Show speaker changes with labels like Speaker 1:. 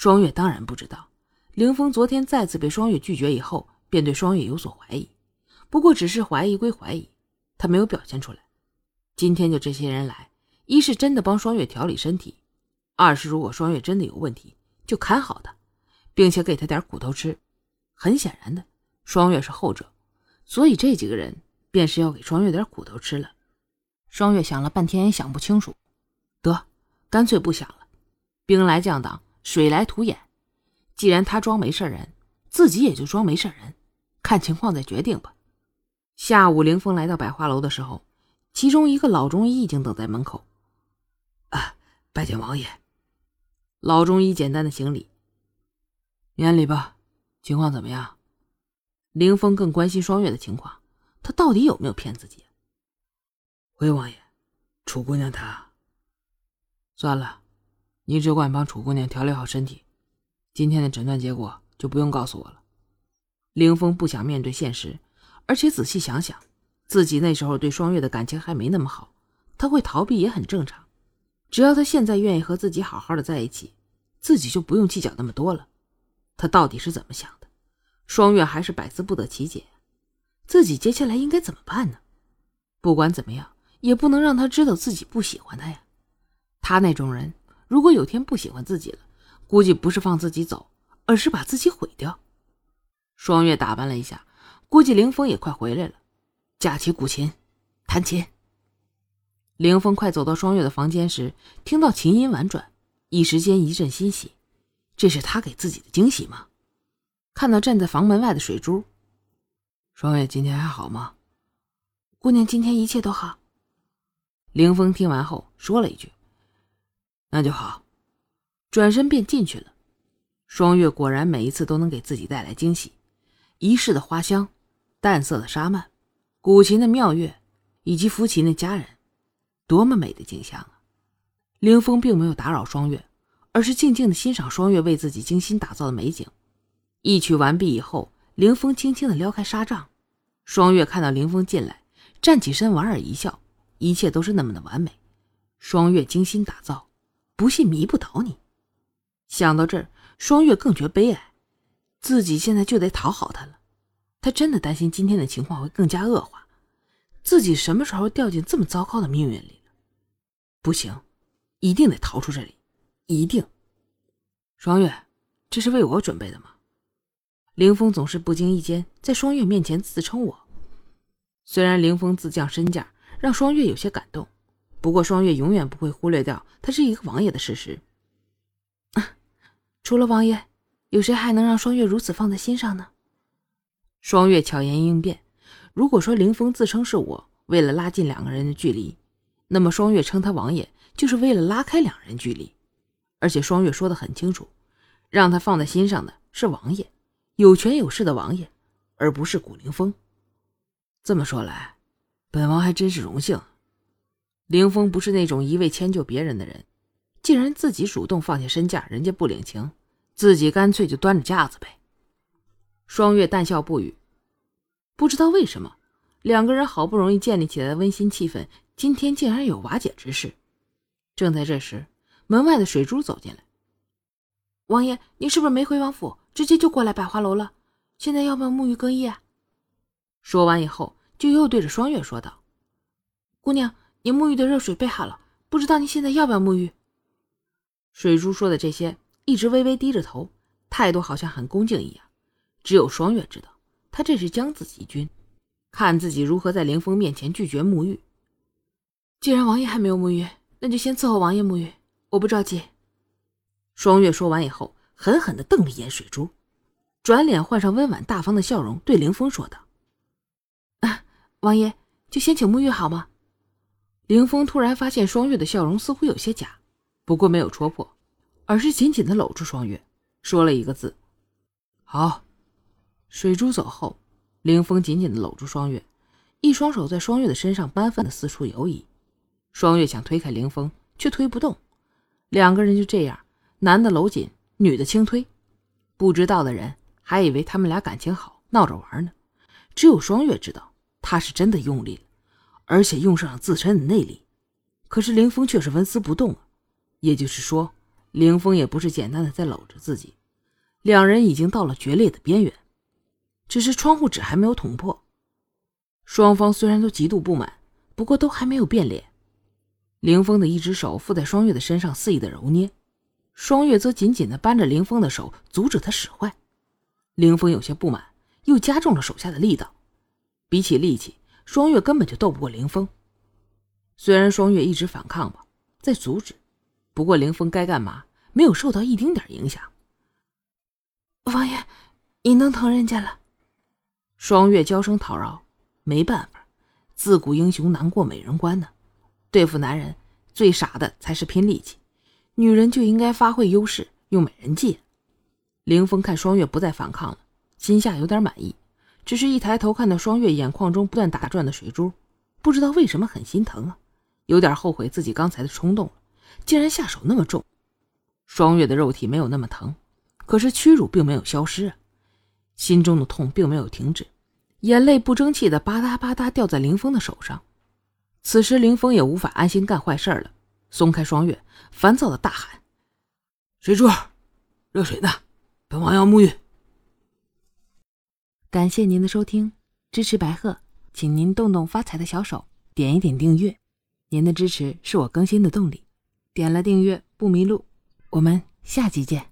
Speaker 1: 双月当然不知道，凌峰昨天再次被双月拒绝以后，便对双月有所怀疑。不过只是怀疑归怀疑，他没有表现出来。今天就这些人来，一是真的帮双月调理身体，二是如果双月真的有问题，就看好他，并且给他点苦头吃。很显然的，双月是后者，所以这几个人便是要给双月点苦头吃了。双月想了半天也想不清楚，得，干脆不想了。兵来将挡，水来土掩。既然他装没事人，自己也就装没事人，看情况再决定吧。下午，凌峰来到百花楼的时候，其中一个老中医已经等在门口。
Speaker 2: 啊，拜见王爷。
Speaker 1: 老中医简单的行礼。
Speaker 2: 免礼吧。情况怎么样？
Speaker 1: 凌峰更关心双月的情况，他到底有没有骗自己？
Speaker 2: 回王爷，楚姑娘她……
Speaker 1: 算了，你只管帮楚姑娘调理好身体，今天的诊断结果就不用告诉我了。凌风不想面对现实，而且仔细想想，自己那时候对双月的感情还没那么好，他会逃避也很正常。只要他现在愿意和自己好好的在一起，自己就不用计较那么多了。他到底是怎么想的？双月还是百思不得其解，自己接下来应该怎么办呢？不管怎么样。也不能让他知道自己不喜欢他呀。他那种人，如果有天不喜欢自己了，估计不是放自己走，而是把自己毁掉。双月打扮了一下，估计凌风也快回来了，架起古琴，弹琴。凌风快走到双月的房间时，听到琴音婉转，一时间一阵欣喜。这是他给自己的惊喜吗？看到站在房门外的水珠，
Speaker 2: 双月今天还好吗？
Speaker 3: 姑娘今天一切都好。
Speaker 1: 凌风听完后说了一句：“
Speaker 2: 那就好。”
Speaker 1: 转身便进去了。双月果然每一次都能给自己带来惊喜，仪式的花香，淡色的纱幔，古琴的妙乐，以及抚琴的佳人，多么美的景象啊！凌风并没有打扰双月，而是静静的欣赏双月为自己精心打造的美景。一曲完毕以后，凌风轻轻的撩开纱帐，双月看到凌风进来，站起身，莞尔一笑。一切都是那么的完美，双月精心打造，不信迷不倒你。想到这儿，双月更觉悲哀，自己现在就得讨好他了。他真的担心今天的情况会更加恶化，自己什么时候掉进这么糟糕的命运里了？不行，一定得逃出这里，一定。双月，这是为我准备的吗？凌风总是不经意间在双月面前自称我，虽然凌风自降身价。让双月有些感动，不过双月永远不会忽略掉他是一个王爷的事实。
Speaker 3: 除了王爷，有谁还能让双月如此放在心上呢？
Speaker 1: 双月巧言应变，如果说凌风自称是我，为了拉近两个人的距离，那么双月称他王爷，就是为了拉开两人距离。而且双月说的很清楚，让他放在心上的是王爷，有权有势的王爷，而不是古凌风。这么说来。本王还真是荣幸，凌风不是那种一味迁就别人的人。既然自己主动放下身价，人家不领情，自己干脆就端着架子呗。双月淡笑不语。不知道为什么，两个人好不容易建立起来的温馨气氛，今天竟然有瓦解之势。正在这时，门外的水珠走进来。
Speaker 3: 王爷，你是不是没回王府，直接就过来百花楼了？现在要不要沐浴更衣啊？
Speaker 1: 说完以后。就又对着双月说道：“
Speaker 3: 姑娘，你沐浴的热水备好了，不知道你现在要不要沐浴？”
Speaker 1: 水珠说的这些，一直微微低着头，态度好像很恭敬一样。只有双月知道，他这是将自己军，看自己如何在凌风面前拒绝沐浴。
Speaker 3: 既然王爷还没有沐浴，那就先伺候王爷沐浴，我不着急。
Speaker 1: 双月说完以后，狠狠地瞪了一眼水珠，转脸换上温婉大方的笑容，对凌风说道。
Speaker 3: 啊王爷，就先请沐浴好吗？
Speaker 1: 凌风突然发现双月的笑容似乎有些假，不过没有戳破，而是紧紧的搂住双月，说了一个字：“好。”水珠走后，凌风紧紧的搂住双月，一双手在双月的身上班分的四处游移。双月想推开凌风，却推不动，两个人就这样，男的搂紧，女的轻推。不知道的人还以为他们俩感情好，闹着玩呢。只有双月知道。他是真的用力了，而且用上了自身的内力，可是凌风却是纹丝不动啊。也就是说，凌风也不是简单的在搂着自己，两人已经到了决裂的边缘，只是窗户纸还没有捅破。双方虽然都极度不满，不过都还没有变脸。凌风的一只手附在双月的身上，肆意的揉捏，双月则紧紧的扳着凌风的手，阻止他使坏。凌风有些不满，又加重了手下的力道。比起力气，双月根本就斗不过凌风。虽然双月一直反抗吧，在阻止，不过凌风该干嘛，没有受到一丁点影响。
Speaker 3: 王爷，你能疼人家了？
Speaker 1: 双月娇声讨饶。没办法，自古英雄难过美人关呢。对付男人，最傻的才是拼力气，女人就应该发挥优势，用美人计。凌风看双月不再反抗了，心下有点满意，只是一抬头看到双月眼眶中不断打转的水珠，不知道为什么很心疼啊，有点后悔自己刚才的冲动了，竟然下手那么重。双月的肉体没有那么疼，可是屈辱并没有消失啊，心中的痛并没有停止。眼泪不争气的吧嗒吧嗒掉在林峰的手上，此时林峰也无法安心干坏事了，松开双月，烦躁的大喊：“
Speaker 2: 水珠，热水呢，本王要沐浴。”
Speaker 1: 感谢您的收听，支持白鹤，请您动动发财的小手，点一点订阅，您的支持是我更新的动力，点了订阅不迷路，我们下集见。